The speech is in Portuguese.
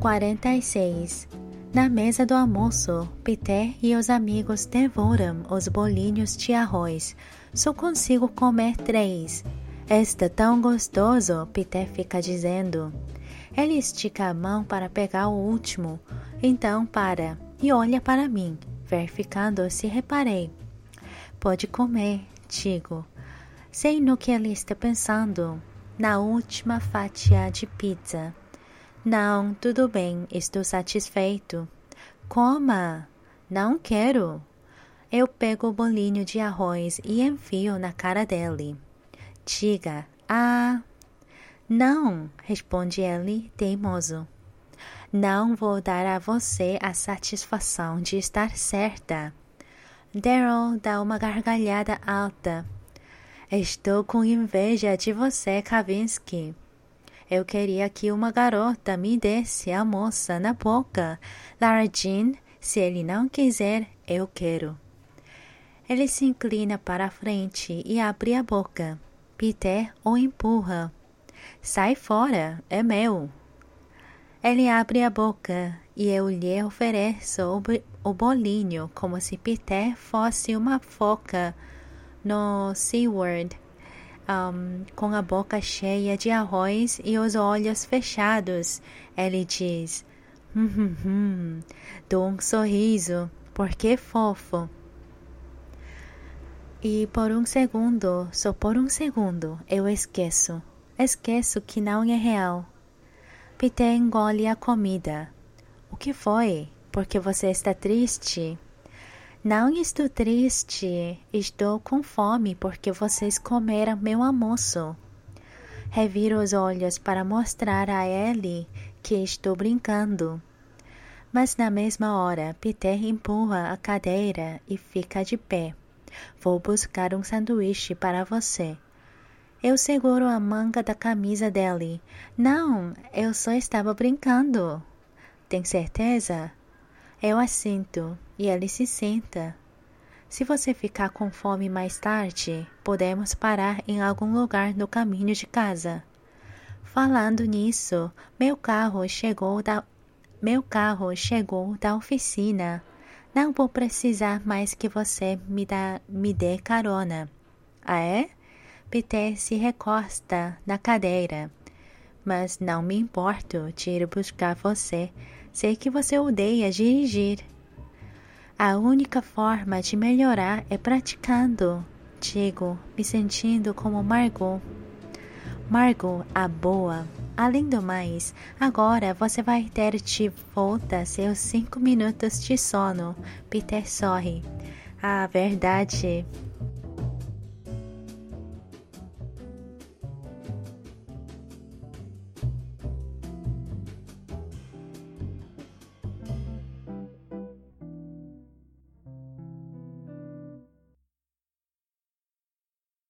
46. Na mesa do almoço, Peter e os amigos devoram os bolinhos de arroz. Só consigo comer três. Está tão gostoso, Peter fica dizendo. Ele estica a mão para pegar o último, então para e olha para mim, verificando se reparei. Pode comer, digo. Sei no que ele está pensando. Na última fatia de pizza. Não, tudo bem, estou satisfeito. Coma! Não quero. Eu pego o bolinho de arroz e enfio na cara dele. Diga, ah. Não, responde ele, teimoso. Não vou dar a você a satisfação de estar certa. Daryl dá uma gargalhada alta. Estou com inveja de você, Kavinsky. Eu queria que uma garota me desse a moça na boca. Lara Jean, se ele não quiser, eu quero. Ele se inclina para a frente e abre a boca. Peter o empurra. Sai fora, é meu. Ele abre a boca e eu lhe ofereço o bolinho como se Peter fosse uma foca no SeaWorld um, com a boca cheia de arroz e os olhos fechados. Ele diz: hum, hum, hum. Dou um sorriso, porque fofo. E por um segundo, só por um segundo, eu esqueço. Esqueço que não é real. Peter engole a comida. O que foi? Porque você está triste? Não estou triste, estou com fome porque vocês comeram meu almoço. Reviro os olhos para mostrar a ele que estou brincando. Mas na mesma hora, Peter empurra a cadeira e fica de pé. Vou buscar um sanduíche para você. Eu seguro a manga da camisa dele. Não, eu só estava brincando. Tem certeza? Eu assinto e ele se senta. Se você ficar com fome mais tarde, podemos parar em algum lugar no caminho de casa. Falando nisso, meu carro chegou da meu carro chegou da oficina. Não vou precisar mais que você me, dá, me dê carona. Ah, é? Peter se recosta na cadeira. Mas não me importo de ir buscar você Sei que você odeia dirigir. A única forma de melhorar é praticando, digo, me sentindo como Margot. Margot, a boa. Além do mais, agora você vai ter de volta seus cinco minutos de sono. Peter sorri. A verdade